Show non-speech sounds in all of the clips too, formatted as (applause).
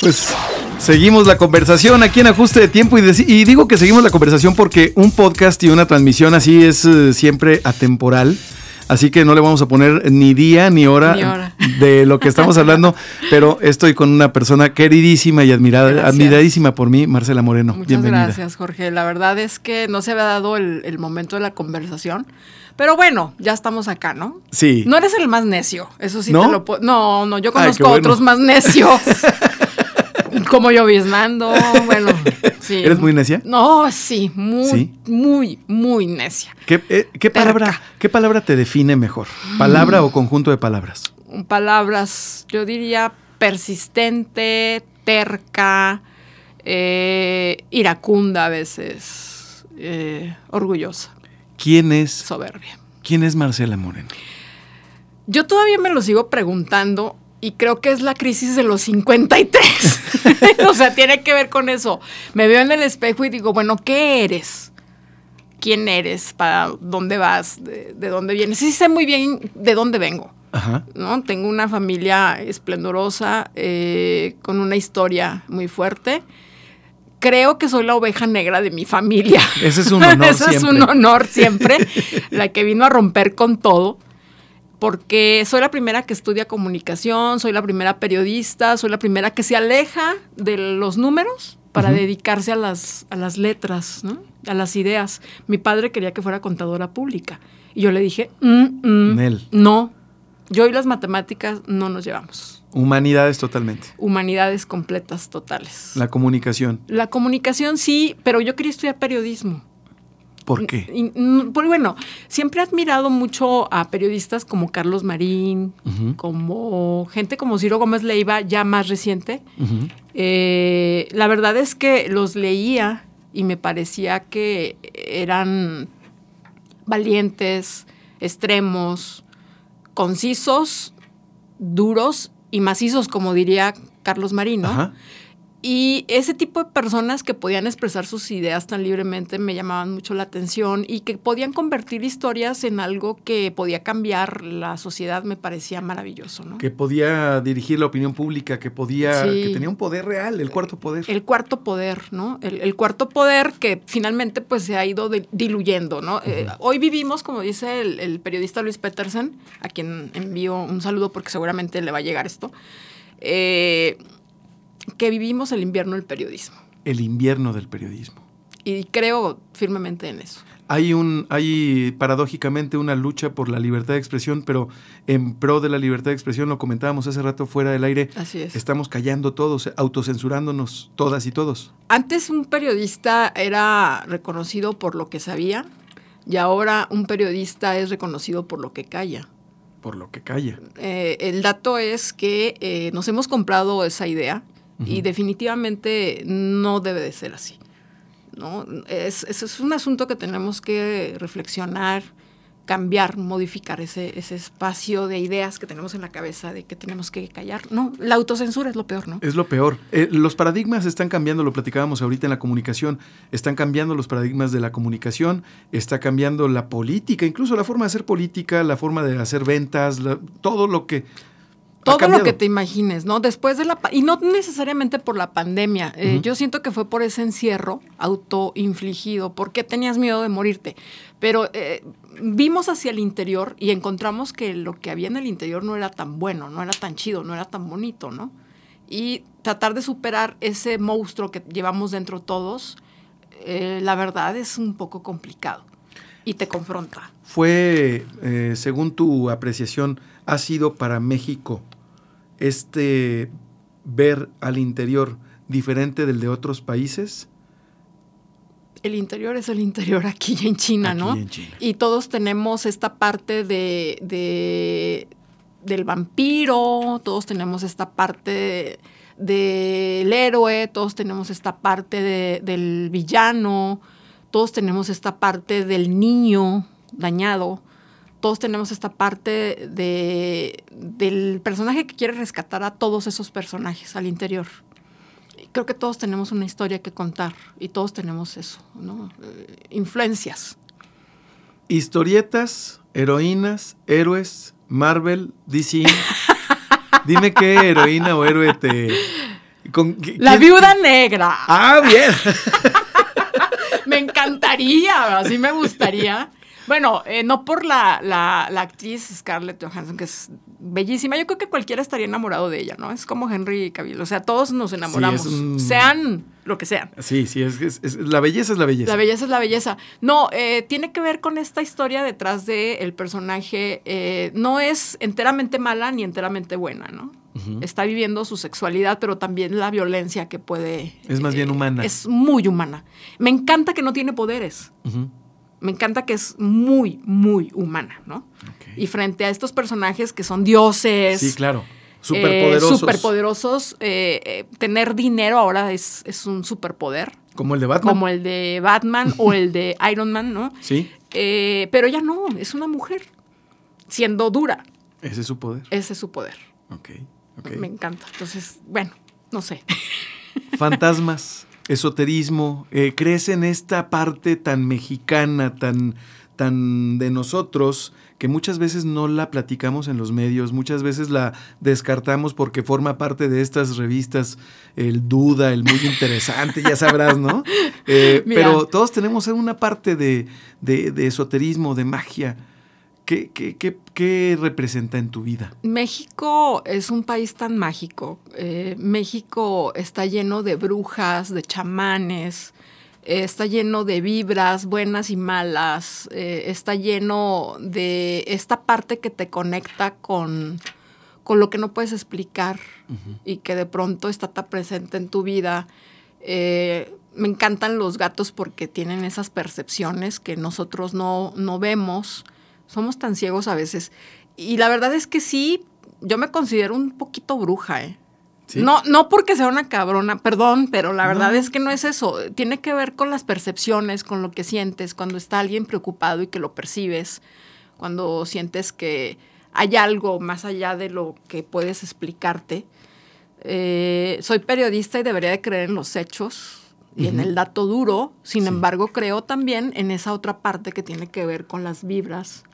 Pues seguimos la conversación aquí en Ajuste de Tiempo y, digo que seguimos la conversación porque un podcast y una transmisión así es eh, siempre atemporal. Así que no le vamos a poner ni día ni hora, Ni hora. (laughs) de lo que estamos hablando, pero estoy con una persona queridísima y admirada, Gracias. admiradísima por mí, Marcela Moreno. Muchas Bienvenida. gracias, Jorge. La verdad es que no se había dado el, el momento de la conversación. Pero bueno, ya estamos acá, ¿no? Sí. No eres el más necio, eso sí ¿No? te lo puedo. No, no, yo Ay, conozco a otros más necios. (laughs) Como lloviznando, bueno, (laughs) sí. ¿Eres muy necia? No, sí, muy, ¿Sí? muy, muy necia. ¿Qué, eh, qué palabra. ¿Qué palabra te define mejor? ¿Palabra o conjunto de palabras? Palabras, yo diría persistente, terca, eh, iracunda a veces, eh, orgullosa, ¿Quién es, soberbia. ¿Quién es Marcela Moreno? Yo todavía me lo sigo preguntando y creo que es la crisis de los 53. (laughs) o sea, tiene que ver con eso. Me veo en el espejo y digo, bueno, ¿qué eres? ¿Quién eres? ¿Para dónde vas? ¿De, de dónde vienes? Sí sé muy bien de dónde vengo. Ajá. ¿no? Tengo una familia esplendorosa, eh, con una historia muy fuerte. Creo que soy la oveja negra de mi familia. Ese es un honor (laughs) Ese es un honor siempre, la que vino a romper con todo, porque soy la primera que estudia comunicación, soy la primera periodista, soy la primera que se aleja de los números para dedicarse a las, a las letras, ¿no? a las ideas. Mi padre quería que fuera contadora pública y yo le dije, "Mm, mm, no, yo y las matemáticas no nos llevamos. Humanidades totalmente. Humanidades completas, totales. La comunicación. La comunicación sí, pero yo quería estudiar periodismo. ¿Por qué? Y, mm, porque, bueno, siempre he admirado mucho a periodistas como Carlos Marín, como gente como Ciro Gómez Leiva, ya más reciente. Eh, la verdad es que los leía y me parecía que eran valientes, extremos, concisos, duros y macizos, como diría Carlos Marín, ¿no? Ajá. Y ese tipo de personas que podían expresar sus ideas tan libremente me llamaban mucho la atención y que podían convertir historias en algo que podía cambiar la sociedad me parecía maravilloso, ¿no? Que podía dirigir la opinión pública, que podía, Sí. que tenía un poder real, el cuarto poder. El cuarto poder, ¿no? El, el cuarto poder que finalmente pues se ha ido de- diluyendo, ¿no? Eh, hoy vivimos, como dice el, el periodista Luis Petersen, a quien envío un saludo porque seguramente le va a llegar esto, eh, que vivimos el invierno del periodismo. El invierno del periodismo. Y creo firmemente en eso. Hay un, hay paradójicamente una lucha por la libertad de expresión, pero en pro de la libertad de expresión, lo comentábamos hace rato fuera del aire, Así es. estamos callando todos, autocensurándonos todas y todos. Antes un periodista era reconocido por lo que sabía y ahora un periodista es reconocido por lo que calla. Por lo que calla. Eh, el dato es que eh, nos hemos comprado esa idea y definitivamente no debe de ser así. ¿no? Es, es, es un asunto que tenemos que reflexionar, cambiar, modificar ese, ese espacio de ideas que tenemos en la cabeza de que tenemos que callar. No, la autocensura es lo peor, ¿no? Es lo peor. Eh, los paradigmas están cambiando, lo platicábamos ahorita en la comunicación, están cambiando los paradigmas de la comunicación, está cambiando la política, incluso la forma de hacer política, la forma de hacer ventas, la- todo lo que... Todo lo que te imagines, ¿no? Después de la... Y no necesariamente por la pandemia. Eh. Yo siento que fue por ese encierro autoinfligido, porque tenías miedo de morirte. Pero eh, vimos hacia el interior y encontramos que lo que había en el interior no era tan bueno, no era tan chido, no era tan bonito, ¿no? Y tratar de superar ese monstruo que llevamos dentro todos, eh, la verdad es un poco complicado. Y te confronta. Fue, eh, según tu apreciación, ha sido para México este ver al interior diferente del de otros países? El interior es el interior aquí en China, Aquí ¿no? en China. Y todos tenemos esta parte de, de- del vampiro, todos tenemos esta parte de- del héroe, todos tenemos esta parte de- del villano, todos tenemos esta parte del niño dañado, todos tenemos esta parte de, del personaje que quiere rescatar a todos esos personajes al interior. Creo que todos tenemos una historia que contar y todos tenemos eso, ¿no? Eh, influencias. Historietas, heroínas, héroes, Marvel, DC. (laughs) Dime qué heroína o héroe te. con- La ¿quién- viuda negra. Ah, bien. (laughs) Me encantaría, así me gustaría. Bueno, eh, no por la, la- la actriz Scarlett Johansson, que es bellísima. Yo creo que cualquiera estaría enamorado de ella, ¿no? Es como Henry Cavill. O sea, todos nos enamoramos. Sí, es un- Sean lo que sean. Sí, sí, es, es- es- la belleza es la belleza. La belleza es la belleza. No, eh, tiene que ver con esta historia detrás del personaje. eh, no es enteramente mala ni enteramente buena, ¿no? Está viviendo su sexualidad, pero también la violencia que puede. eh, Es más bien humana. Es muy humana. Me encanta que no tiene poderes. Me encanta que es muy, muy humana, ¿no? Y frente a estos personajes que son dioses. Sí, claro. eh, Superpoderosos. superpoderosos, eh, eh, tener dinero ahora es, es un superpoder Como el de Batman. como el de Batman o el de (laughs) Iron Man, ¿no? Sí, Eh, pero ella no, es una mujer, siendo dura, ese es su poder. ese es su poder. Ok, ok. Me encanta. Entonces, bueno, no sé. Fantasmas, esoterismo, eh, ¿crees en esta parte tan mexicana, tan, tan de nosotros, que muchas veces no la platicamos en los medios, muchas veces la descartamos porque forma parte de estas revistas, el duda, el muy interesante, ya sabrás, ¿no? (laughs) Eh, pero todos tenemos una parte de, de- de esoterismo, de magia. ¿Qué, qué, qué- qué representa en tu vida? México es un país tan mágico. Eh, México está lleno de brujas, de chamanes, eh, está lleno de vibras buenas y malas, eh, está lleno de esta parte que te conecta con, con lo que no puedes explicar y que de pronto está tan presente en tu vida. Me encantan los gatos porque tienen esas percepciones que nosotros no, no vemos. Somos tan ciegos a veces. Y la verdad es que sí, yo me considero un poquito bruja, ¿eh? ¿Sí? No, no porque sea una cabrona, perdón, pero la verdad No. es que no es eso. Tiene que ver con las percepciones, con lo que sientes, cuando está alguien preocupado y que lo percibes, cuando sientes que hay algo más allá de lo que puedes explicarte. Eh, soy periodista y debería de creer en los hechos y en el dato duro. Sin Sí. embargo, creo también en esa otra parte que tiene que ver con las vibras,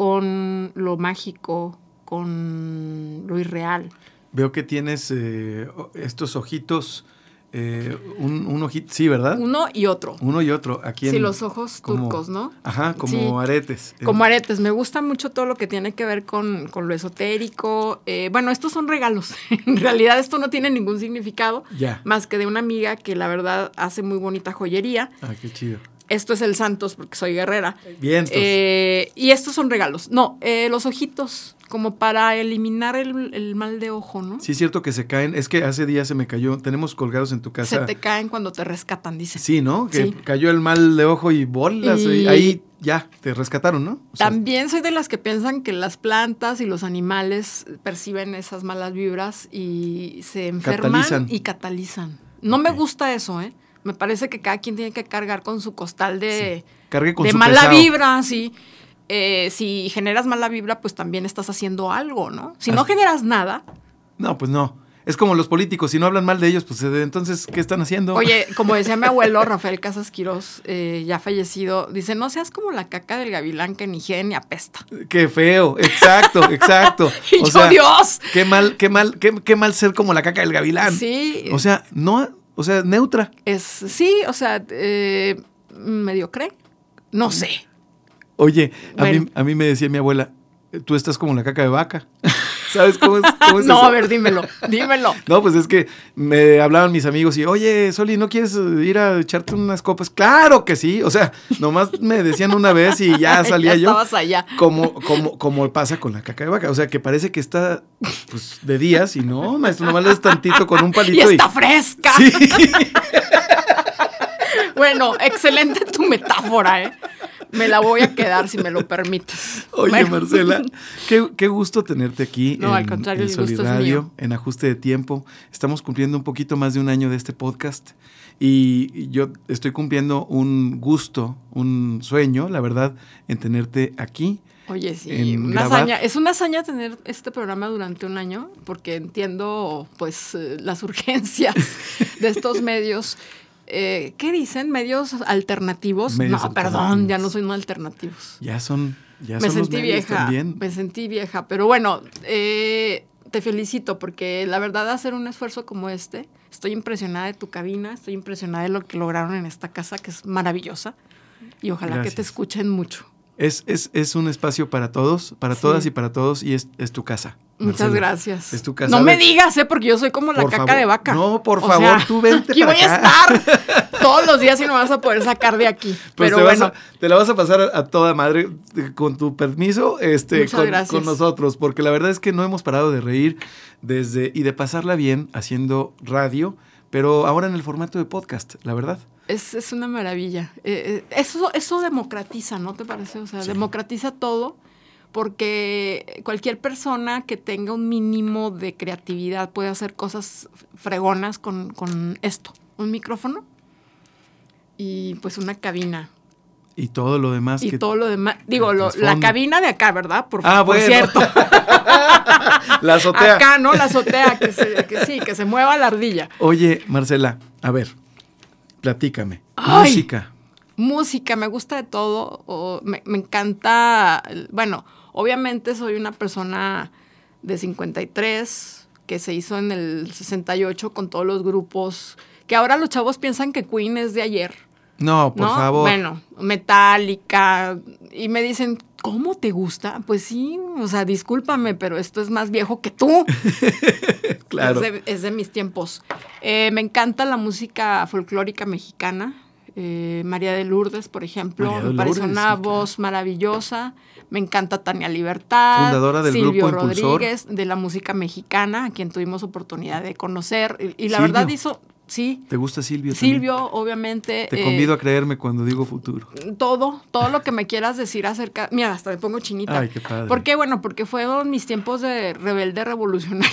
con lo mágico, con lo irreal. Veo que tienes eh, estos ojitos, eh, un, un ojito, sí, ¿verdad? Uno y otro. Uno y otro. Aquí Sí, en- los ojos como- turcos, ¿no? Ajá, como Sí. aretes. Eh, Como aretes, me gusta mucho todo lo que tiene que ver con, con lo esotérico. Eh, bueno, estos son regalos. (laughs) en realidad esto no tiene ningún significado, Ya. más que de una amiga que la verdad hace muy bonita joyería. Ah, qué chido. Esto es el Santos porque soy guerrera. Bien, Eh, y estos son regalos. No, eh, los ojitos, como para eliminar el, el mal de ojo, ¿no? Sí, es cierto que se caen. Es que hace días se me cayó. Tenemos colgados en tu Se casa. te caen cuando te rescatan, dice. Sí, ¿no? Que Sí. cayó el mal de ojo y bolas. Y- y Ahí ya, te rescataron, ¿no? O sea, También soy de las que piensan que las plantas y los animales perciben esas malas vibras y se enferman Catalizan. y catalizan. No me gusta eso, ¿eh? Me parece que cada quien tiene que cargar con su costal de, cargue con de su mala pesado. vibra, sí. Eh, si generas mala vibra, pues también estás haciendo algo, ¿no? Si no generas nada, No, pues no. Es como los políticos. Si no hablan mal de ellos, pues eh, entonces, ¿qué están haciendo? Oye, (laughs) como decía mi abuelo Rafael Casas Quirós, eh, ya fallecido, dice, no seas como la caca del gavilán que ni hiede ni apesta. Qué feo. Exacto, (laughs) exacto. Y yo, Dios. Qué mal, qué mal, qué, qué mal ser como la caca del gavilán. Sí. O sea, no, o sea, neutra. Es, sí, o sea, eh, mediocre. No sé. Oye, a, mí, a mí me decía mi abuela, tú estás como la caca de vaca. (laughs) ¿Sabes cómo es, cómo es (laughs) no, eso? a ver, dímelo, dímelo. (laughs) No, pues es que me hablaban mis amigos y, oye, Soli, ¿no quieres ir a echarte unas copas? Claro que sí. O sea, nomás me decían una vez y ya (laughs) salía ya yo. estabas allá. Como, como, como pasa con la caca de vaca. O sea, que parece que está pues, de días y no, maestro, nomás le das tantito con un palito y. está fresca. Sí. Bueno, excelente tu metáfora, ¿eh? Me la voy a quedar si me lo permites. Oye, Bueno. Marcela, (laughs) qué, qué gusto tenerte aquí No, en, al contrario, en el gusto es Soliradio, mío. en Ajuste de Tiempo. Estamos cumpliendo un poquito más de un año de este podcast y yo estoy cumpliendo un gusto, un sueño, la verdad, en tenerte aquí. Oye, sí, una grabar. hazaña. Es una hazaña tener este programa durante un año, porque entiendo, pues, eh, las (laughs) urgencias de estos medios. Eh, ¿Qué dicen? ¿Medios alternativos? Medios no, perdón, ya no soy no alternativos. Ya son, ya me son los sentí medios vieja, también. me sentí vieja, pero bueno, eh, te felicito porque la verdad hacer un esfuerzo como este, estoy impresionada de tu cabina, estoy impresionada de lo que lograron en esta casa, que es maravillosa, y ojalá que te escuchen mucho. Es, es, es un espacio para todos, para Sí. todas y para todos, y es, es tu casa. Muchas gracias. Es tu casa. No me digas, ¿eh? Porque yo soy como la Por caca favor. de vaca. No, por O favor, sea, tú vente Aquí para voy a estar (laughs) todos los días y no vas a poder sacar de aquí. Pues Pero te, bueno, a- te la vas a pasar a, toda madre eh, con tu permiso este, con, con nosotros, porque la verdad es que no hemos parado de reír desde y de pasarla bien haciendo radio, pero ahora en el formato de podcast, la verdad. es, es una maravilla. Eh, eh, eso, eso democratiza, ¿no te parece? O sea, Sí. democratiza todo porque cualquier persona que tenga un mínimo de creatividad puede hacer cosas fregonas con, con esto. Un micrófono y pues una cabina. Y todo lo demás Y que todo lo demás. Digo, lo- la cabina de acá, ¿verdad? Por, Ah, por bueno. cierto. (laughs) la azotea. Acá, ¿no? La azotea, que, se- que sí, que se mueva la ardilla. Oye, Marcela, a ver, platícame. Ay. Música. Música, me gusta de todo. o me, me encanta. Bueno, obviamente soy una persona de 53 que se hizo en el 68 con todos los grupos. Que ahora los chavos piensan que Queen es de ayer. No, por ¿no? favor. Bueno, Metallica. Y me dicen, ¿cómo te gusta? Pues sí, o sea, discúlpame, pero esto es más viejo que tú. (laughs) claro. Es de, es de mis tiempos. Eh, me encanta la música folclórica mexicana. Eh, María de Lourdes, por ejemplo, María me parece una sí, claro. voz maravillosa. Me encanta Tania Libertad, Fundadora del Silvio grupo Impulsor. Rodríguez, de la música mexicana, a quien tuvimos oportunidad de conocer. Y, y la Silvio. verdad hizo, sí, ¿Te gusta Silvio? también? Silvio, obviamente. Te eh, convido a creerme cuando digo futuro. todo, todo lo que me quieras decir acerca. Mira, hasta me pongo chinita. Ay, qué padre. ¿Por qué? Bueno, porque fueron mis tiempos de rebelde revolucionaria.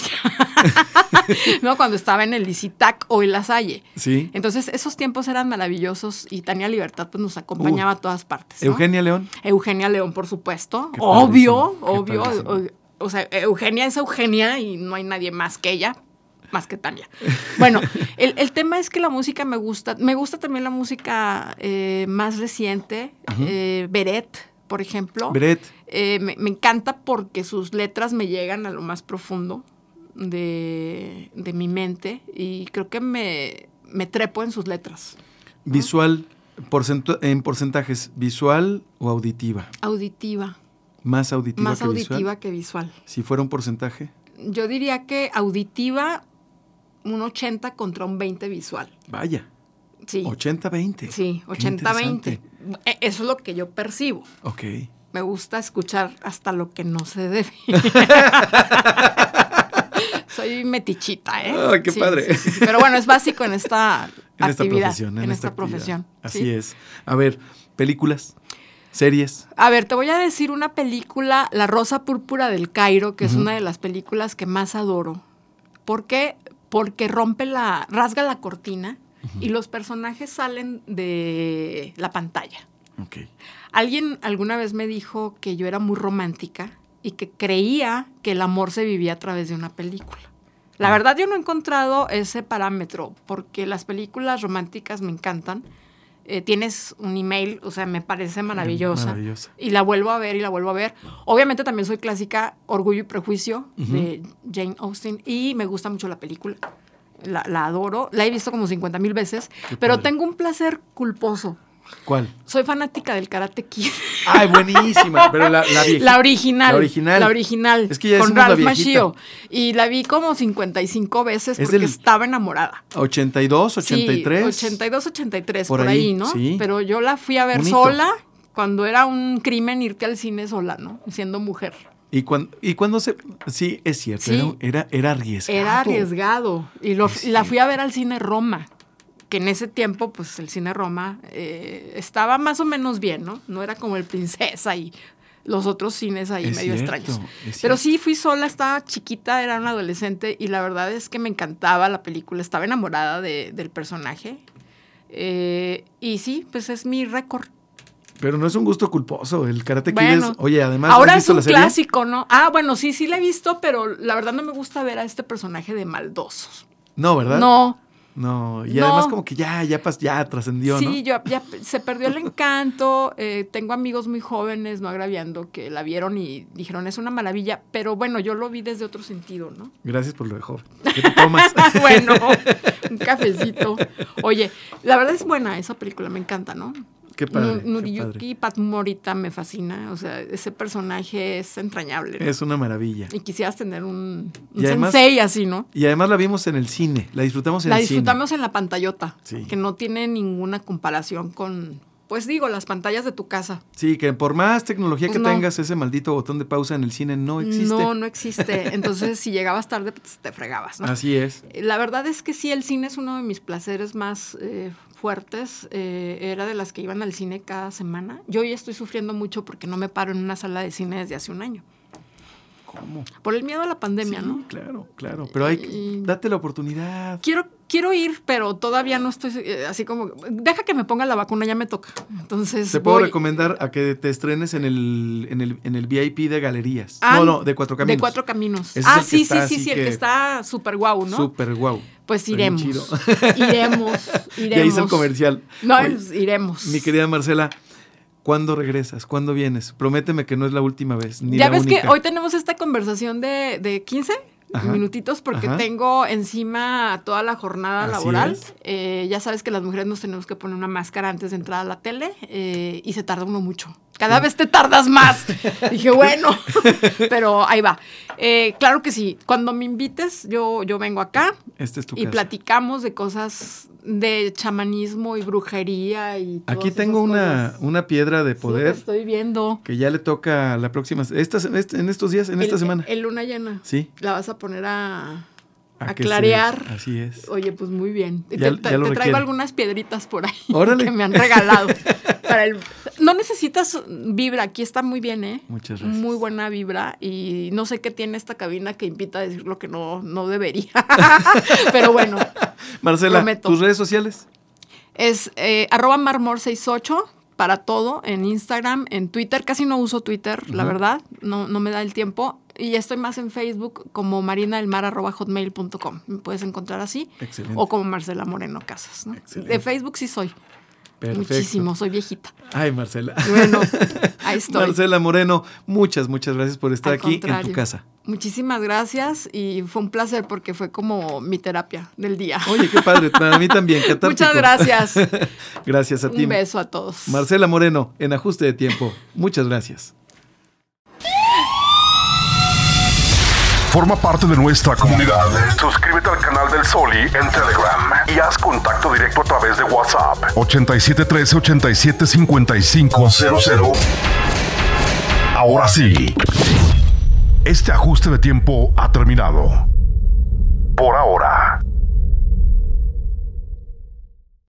(laughs) ¿No? Cuando estaba en el Licitac o en La Salle. Sí. Entonces, esos tiempos eran maravillosos y Tania Libertad pues, nos acompañaba a todas partes. ¿no? Eugenia León. Eugenia León, por supuesto. Qué obvio, padrísimo, obvio. o sea, Eugenia es Eugenia y no hay nadie más que ella, más que Tania. Bueno, el, el tema es que la música me gusta. Me gusta también la música eh, más reciente. eh, Beret, por ejemplo. Brett. Eh, me, me encanta porque sus letras me llegan a lo más profundo de, de mi mente y creo que me, me trepo en sus letras. Visual, porcento- en porcentajes, visual o auditiva. Auditiva, Más auditiva más que auditiva visual. que visual. Si fuera un porcentaje, Yo diría que auditiva un 80 contra un 20 visual. vaya, Sí. 80-20. Sí, Qué 80-20. interesante. E- Eso es lo que yo percibo. Ok. Me gusta escuchar hasta lo que no se debe. (laughs) Soy metichita, ¿eh? Ay, qué padre. sí, sí, Pero bueno, es básico en esta (laughs) En esta profesión. En, esta, actividad. profesión. Así sí. es. A ver, películas, series. A ver, te voy a decir una película, La Rosa Púrpura del Cairo, que es una de las películas que más adoro. ¿Por qué? Porque rompe la, rasga la cortina y los personajes salen de la pantalla. Alguien alguna vez me dijo que yo era muy romántica y que creía que el amor se vivía a través de una película. La verdad yo no he encontrado ese parámetro porque las películas románticas me encantan. Eh, tienes un email, o sea, me parece maravillosa. Maravillosa. Y la vuelvo a ver y la vuelvo a ver. Obviamente también soy clásica Orgullo y Prejuicio de Jane Austen y me gusta mucho la película. La, la adoro, la he visto como 50 mil veces, Qué pero padre. tengo un placer culposo. ¿Cuál? Soy fanática del Karate Kid. Ay, buenísima. Pero la, la. La original. La original. La original. Es que ya con Ralph. Macchio. Y la vi como 55 veces Es porque del- estaba enamorada. 82, 83. Sí, 82, 83, Por por, ahí, ahí, ¿no? sí. Pero yo la fui a ver sola cuando era un crimen irte al cine sola, ¿no? Siendo mujer. Y cuando, y cuando se. Sí, es cierto. Sí. Era, era, era arriesgado. Era arriesgado. Y lo- la fui a ver al cine Roma. Que en ese tiempo, pues el cine Roma eh, estaba más o menos bien, ¿no? No era como el Princesa y los otros cines ahí Es medio cierto, extraños. Pero sí, fui sola, estaba chiquita, era una adolescente y la verdad es que me encantaba la película, estaba enamorada de- del personaje. Eh, y sí, pues es mi récord. Pero no es un gusto culposo. El Karate Kid Bueno, es. Oye, además. ahora ¿has es un la clásico, ¿no? Ah, bueno, sí, sí la he visto, pero la verdad no me gusta ver a este personaje de maldosos. No, ¿verdad? No, No. Y No. además, como que ya, ya, ya trascendió, sí, ¿no? yo, ya se perdió el encanto. (laughs) eh, tengo amigos muy jóvenes, no agraviando, que la vieron y dijeron es una maravilla, pero bueno, yo lo vi desde otro sentido, ¿no? Gracias por lo de joven. ¿Qué te tomas? (laughs) bueno, un cafecito. Oye, la verdad es buena esa película, me encanta, ¿no? Qué padre. Noriyuki Patmorita me fascina, o sea, ese personaje es entrañable. ¿no? Es una maravilla. Y quisieras tener un, un Y además- sensei así, ¿no? Y además la vimos en el cine. La disfrutamos en La el cine. disfrutamos en la pantallota, Sí. que no tiene ninguna comparación con, pues digo, las pantallas de tu casa. Sí, que por más tecnología Pues que no. tengas, ese maldito botón de pausa en el cine no existe. No, no existe. Entonces, si llegabas tarde, pues, te fregabas, ¿no? Así es. La verdad es que sí, el cine es uno de mis placeres más eh, fuertes. Eh, era de las que iban al cine cada semana. Yo hoy estoy sufriendo mucho porque no me paro en una sala de cine desde hace un año. ¿Cómo? Por el miedo a la pandemia, Sí, ¿no? Claro, claro. Pero hay que- Y- date la oportunidad. Quiero, quiero ir, pero todavía no estoy eh, así como. Deja que me ponga la vacuna, ya me toca. Entonces. Te puedo voy- recomendar a que te estrenes en el, en el, en el VIP de galerías. Ah, no, no, de cuatro caminos. De cuatro caminos. Ese ah, sí, sí, sí, sí, el que- está súper guau, ¿no? Súper guau. Pues iremos. chido. (laughs) Iremos. (laughs) Ya Iremos. hice el comercial. No, Oye, pues, iremos. mi querida Marcela, ¿cuándo regresas? ¿Cuándo vienes? Prométeme que no es la última vez. Ni ya la ves única. que hoy tenemos esta conversación de, de 15 Ajá. minutitos porque Ajá. tengo encima toda la jornada Así laboral. Eh, ya sabes que las mujeres nos tenemos que poner una máscara antes de entrar a la tele eh, y se tarda uno mucho. Cada vez te tardas más. (laughs) Dije, bueno, (laughs) pero ahí va. Eh, claro que sí. Cuando me invites, yo, yo vengo acá Esta es tu y casa. platicamos de cosas de chamanismo y brujería y Aquí tengo una, una piedra de Sí, poder te estoy viendo. que ya le toca la próxima. Este- en estos días, en esta semana. El luna llena. sí. La vas a poner a, a se- clarear. así es. Oye, pues muy bien. Ya- te ya traigo algunas piedritas por ahí (laughs) Órale. que me han regalado. (laughs) Para el- no necesitas vibra, aquí está muy bien, ¿eh? Muchas gracias. Muy buena vibra y no sé qué tiene esta cabina que invita a decir lo que no, no debería. (laughs) Pero bueno, Marcela, prometo. ¿tus redes sociales? es eh, arroba marmor68 para todo en Instagram, en Twitter. Casi no uso Twitter, la verdad, no, no me da el tiempo. Y estoy más en Facebook como marinadelmar.hotmail.com. Me puedes encontrar así. Excelente. O como Marcela Moreno Casas. De Facebook sí soy. Perfecto. Muchísimo, soy viejita. Ay, Marcela. Bueno, ahí (laughs) estoy. Marcela Moreno, muchas, muchas gracias por estar Al aquí en tu casa. Muchísimas gracias y fue un placer porque fue como mi terapia del día. Oye, qué padre, (laughs) para mí también. (laughs) catártico. Muchas gracias. Gracias a ti. Un beso a todos. Marcela Moreno, en ajuste de tiempo. Muchas gracias. Forma parte de nuestra comunidad. Suscríbete al canal del Soli en Telegram y haz contacto directo a través de WhatsApp. 8713 875500. Ahora sí. Este ajuste de tiempo ha terminado. Por ahora.